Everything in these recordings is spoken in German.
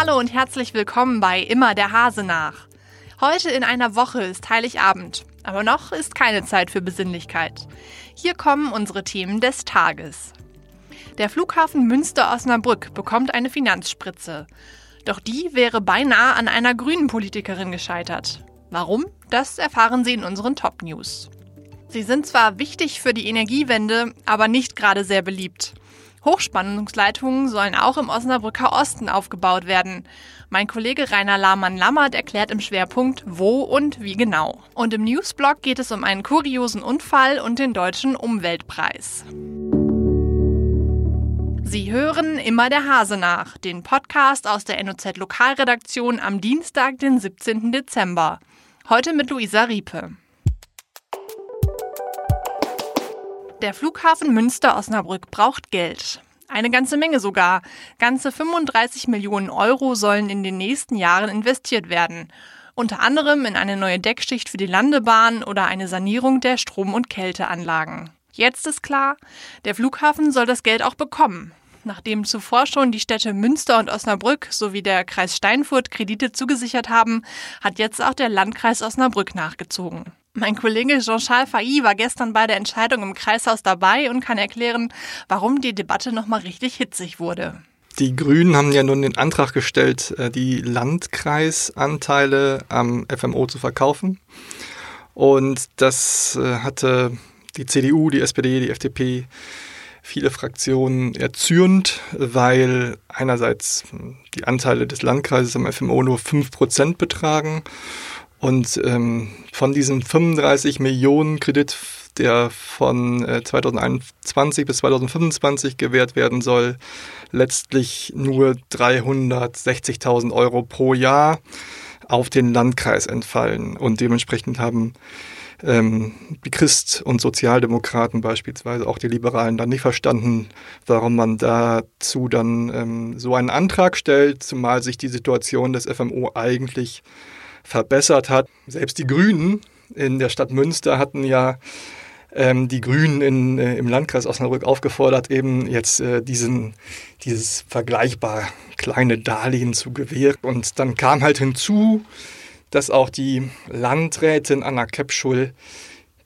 Hallo und herzlich willkommen bei Immer der Hase nach. Heute in einer Woche ist Heiligabend, aber noch ist keine Zeit für Besinnlichkeit. Hier kommen unsere Themen des Tages. Der Flughafen Münster-Osnabrück bekommt eine Finanzspritze. Doch die wäre beinahe an einer grünen Politikerin gescheitert. Warum? Das erfahren Sie in unseren Top News. Sie sind zwar wichtig für die Energiewende, aber nicht gerade sehr beliebt. Hochspannungsleitungen sollen auch im Osnabrücker Osten aufgebaut werden. Mein Kollege Rainer Lahmann-Lammert erklärt im Schwerpunkt, wo und wie genau. Und im Newsblog geht es um einen kuriosen Unfall und den deutschen Umweltpreis. Sie hören immer der Hase nach, den Podcast aus der NOZ Lokalredaktion am Dienstag, den 17. Dezember. Heute mit Luisa Riepe. Der Flughafen Münster-Osnabrück braucht Geld. Eine ganze Menge sogar. Ganze 35 Millionen Euro sollen in den nächsten Jahren investiert werden. Unter anderem in eine neue Deckschicht für die Landebahn oder eine Sanierung der Strom- und Kälteanlagen. Jetzt ist klar, der Flughafen soll das Geld auch bekommen. Nachdem zuvor schon die Städte Münster und Osnabrück sowie der Kreis Steinfurt Kredite zugesichert haben, hat jetzt auch der Landkreis Osnabrück nachgezogen. Mein Kollege Jean-Charles Failly war gestern bei der Entscheidung im Kreishaus dabei und kann erklären, warum die Debatte nochmal richtig hitzig wurde. Die Grünen haben ja nun den Antrag gestellt, äh, die Landkreisanteile am FMO zu verkaufen. Und das äh, hatte die CDU, die SPD, die FDP, viele Fraktionen erzürnt, weil einerseits die Anteile des Landkreises am FMO nur 5% betragen und ähm, von diesem 35 Millionen Kredit, der von äh, 2021 bis 2025 gewährt werden soll, letztlich nur 360.000 Euro pro Jahr auf den Landkreis entfallen. Und dementsprechend haben ähm, die Christ- und Sozialdemokraten beispielsweise, auch die Liberalen, dann nicht verstanden, warum man dazu dann ähm, so einen Antrag stellt, zumal sich die Situation des FMO eigentlich verbessert hat. Selbst die Grünen in der Stadt Münster hatten ja ähm, die Grünen in, äh, im Landkreis Osnabrück aufgefordert, eben jetzt äh, diesen, dieses vergleichbar kleine Darlehen zu gewähren. Und dann kam halt hinzu, dass auch die Landrätin Anna Kepschul,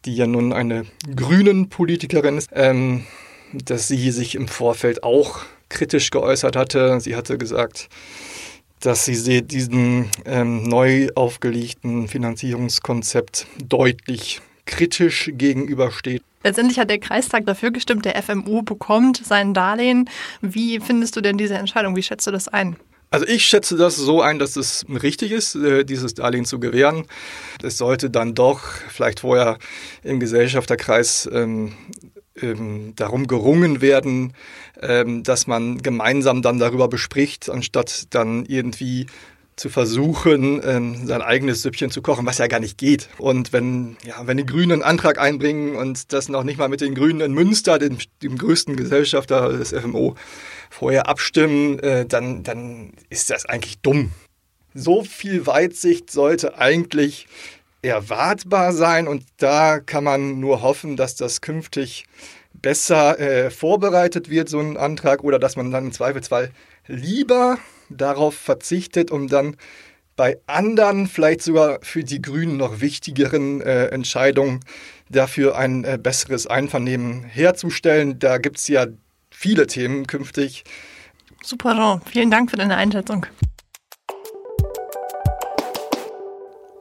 die ja nun eine grünen Politikerin ist, ähm, dass sie sich im Vorfeld auch kritisch geäußert hatte. Sie hatte gesagt, dass sie diesem ähm, neu aufgelegten Finanzierungskonzept deutlich kritisch gegenübersteht. Letztendlich hat der Kreistag dafür gestimmt, der FMU bekommt sein Darlehen. Wie findest du denn diese Entscheidung? Wie schätzt du das ein? Also ich schätze das so ein, dass es richtig ist, äh, dieses Darlehen zu gewähren. Es sollte dann doch vielleicht vorher im Gesellschafterkreis ähm, ähm, darum gerungen werden, ähm, dass man gemeinsam dann darüber bespricht, anstatt dann irgendwie zu versuchen, ähm, sein eigenes Süppchen zu kochen, was ja gar nicht geht. Und wenn, ja, wenn die Grünen einen Antrag einbringen und das noch nicht mal mit den Grünen in Münster, dem, dem größten Gesellschafter des FMO, vorher abstimmen, äh, dann, dann ist das eigentlich dumm. So viel Weitsicht sollte eigentlich erwartbar sein und da kann man nur hoffen, dass das künftig besser äh, vorbereitet wird, so ein Antrag, oder dass man dann im Zweifelsfall lieber darauf verzichtet, um dann bei anderen, vielleicht sogar für die Grünen noch wichtigeren äh, Entscheidungen dafür ein äh, besseres Einvernehmen herzustellen. Da gibt es ja viele Themen künftig. Super, Jean. Vielen Dank für deine Einschätzung.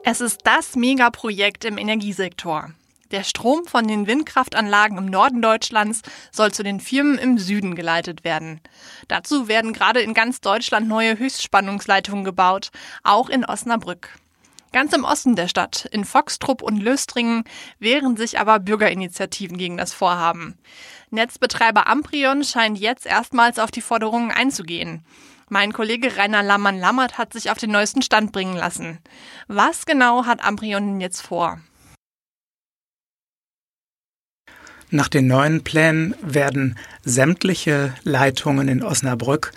Es ist das Megaprojekt im Energiesektor. Der Strom von den Windkraftanlagen im Norden Deutschlands soll zu den Firmen im Süden geleitet werden. Dazu werden gerade in ganz Deutschland neue Höchstspannungsleitungen gebaut, auch in Osnabrück. Ganz im Osten der Stadt, in Foxtrupp und Löstringen, wehren sich aber Bürgerinitiativen gegen das Vorhaben. Netzbetreiber Amprion scheint jetzt erstmals auf die Forderungen einzugehen. Mein Kollege Rainer Lammann-Lammert hat sich auf den neuesten Stand bringen lassen. Was genau hat Amprion jetzt vor? Nach den neuen Plänen werden sämtliche Leitungen in Osnabrück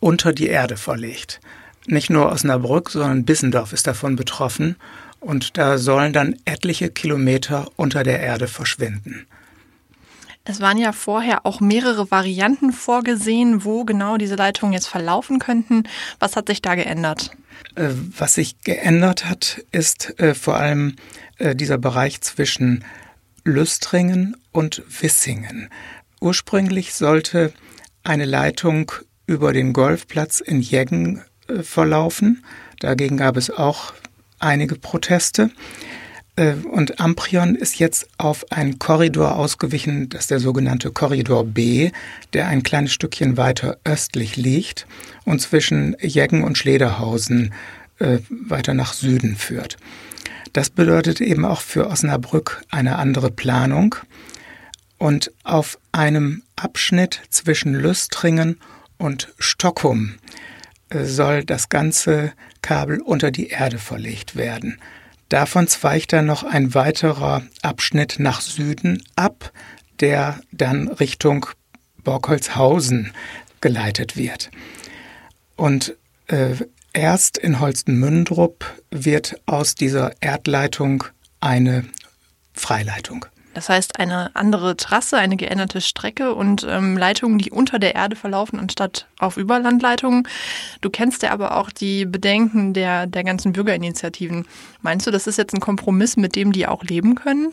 unter die Erde verlegt. Nicht nur Osnabrück, sondern Bissendorf ist davon betroffen und da sollen dann etliche Kilometer unter der Erde verschwinden. Es waren ja vorher auch mehrere Varianten vorgesehen, wo genau diese Leitungen jetzt verlaufen könnten. Was hat sich da geändert? Äh, was sich geändert hat, ist äh, vor allem äh, dieser Bereich zwischen Lüstringen und Wissingen. Ursprünglich sollte eine Leitung über den Golfplatz in Jeggen verlaufen. Dagegen gab es auch einige Proteste. Äh, und Amprion ist jetzt auf einen Korridor ausgewichen, das ist der sogenannte Korridor B, der ein kleines Stückchen weiter östlich liegt und zwischen Jeggen und Schlederhausen äh, weiter nach Süden führt. Das bedeutet eben auch für Osnabrück eine andere Planung. Und auf einem Abschnitt zwischen Lüstringen und Stockholm äh, soll das ganze Kabel unter die Erde verlegt werden. Davon zweigt dann noch ein weiterer Abschnitt nach Süden ab, der dann Richtung Borkholzhausen geleitet wird. Und äh, erst in Holstenmündrup wird aus dieser Erdleitung eine Freileitung. Das heißt, eine andere Trasse, eine geänderte Strecke und ähm, Leitungen, die unter der Erde verlaufen, anstatt auf Überlandleitungen. Du kennst ja aber auch die Bedenken der, der ganzen Bürgerinitiativen. Meinst du, das ist jetzt ein Kompromiss, mit dem die auch leben können?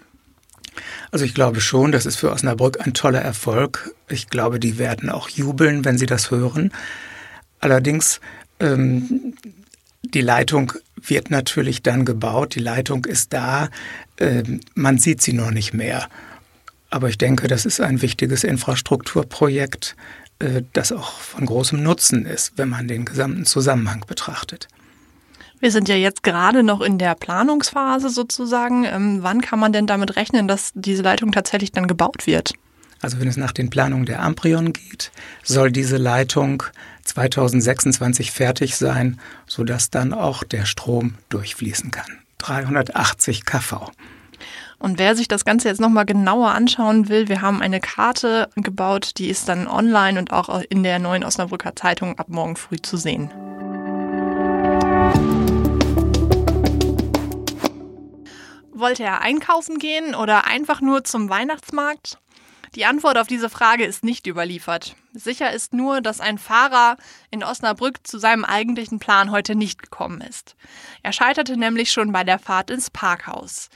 Also ich glaube schon, das ist für Osnabrück ein toller Erfolg. Ich glaube, die werden auch jubeln, wenn sie das hören. Allerdings ähm, die Leitung wird natürlich dann gebaut, die Leitung ist da, äh, man sieht sie noch nicht mehr. Aber ich denke, das ist ein wichtiges Infrastrukturprojekt, äh, das auch von großem Nutzen ist, wenn man den gesamten Zusammenhang betrachtet. Wir sind ja jetzt gerade noch in der Planungsphase sozusagen. Ähm, wann kann man denn damit rechnen, dass diese Leitung tatsächlich dann gebaut wird? Also wenn es nach den Planungen der Amprion geht, soll diese Leitung 2026 fertig sein, sodass dann auch der Strom durchfließen kann. 380 kV. Und wer sich das Ganze jetzt nochmal genauer anschauen will, wir haben eine Karte gebaut, die ist dann online und auch in der neuen Osnabrücker Zeitung ab morgen früh zu sehen. Wollte er einkaufen gehen oder einfach nur zum Weihnachtsmarkt? Die Antwort auf diese Frage ist nicht überliefert. Sicher ist nur, dass ein Fahrer in Osnabrück zu seinem eigentlichen Plan heute nicht gekommen ist. Er scheiterte nämlich schon bei der Fahrt ins Parkhaus.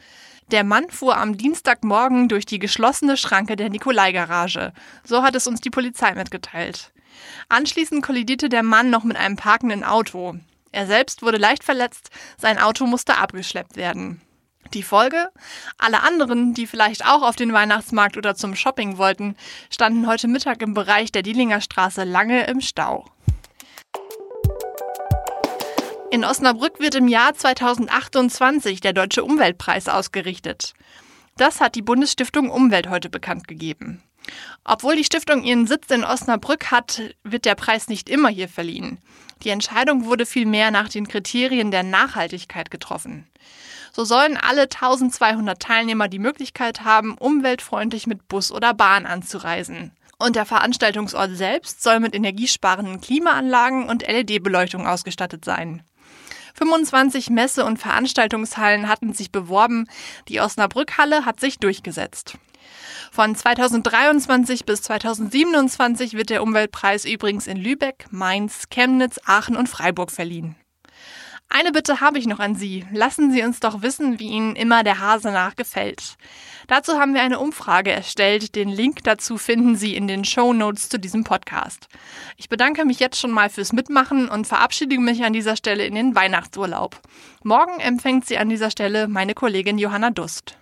Der Mann fuhr am Dienstagmorgen durch die geschlossene Schranke der Nikolai-Garage. So hat es uns die Polizei mitgeteilt. Anschließend kollidierte der Mann noch mit einem parkenden Auto. Er selbst wurde leicht verletzt, sein Auto musste abgeschleppt werden. Die Folge? Alle anderen, die vielleicht auch auf den Weihnachtsmarkt oder zum Shopping wollten, standen heute Mittag im Bereich der Dielinger Straße lange im Stau. In Osnabrück wird im Jahr 2028 der Deutsche Umweltpreis ausgerichtet. Das hat die Bundesstiftung Umwelt heute bekannt gegeben. Obwohl die Stiftung ihren Sitz in Osnabrück hat, wird der Preis nicht immer hier verliehen. Die Entscheidung wurde vielmehr nach den Kriterien der Nachhaltigkeit getroffen. So sollen alle 1200 Teilnehmer die Möglichkeit haben, umweltfreundlich mit Bus oder Bahn anzureisen. Und der Veranstaltungsort selbst soll mit energiesparenden Klimaanlagen und LED-Beleuchtung ausgestattet sein. 25 Messe- und Veranstaltungshallen hatten sich beworben, die Osnabrückhalle hat sich durchgesetzt. Von 2023 bis 2027 wird der Umweltpreis übrigens in Lübeck, Mainz, Chemnitz, Aachen und Freiburg verliehen. Eine Bitte habe ich noch an Sie. Lassen Sie uns doch wissen, wie Ihnen immer der Hase nach gefällt. Dazu haben wir eine Umfrage erstellt. Den Link dazu finden Sie in den Show Notes zu diesem Podcast. Ich bedanke mich jetzt schon mal fürs Mitmachen und verabschiede mich an dieser Stelle in den Weihnachtsurlaub. Morgen empfängt Sie an dieser Stelle meine Kollegin Johanna Dust.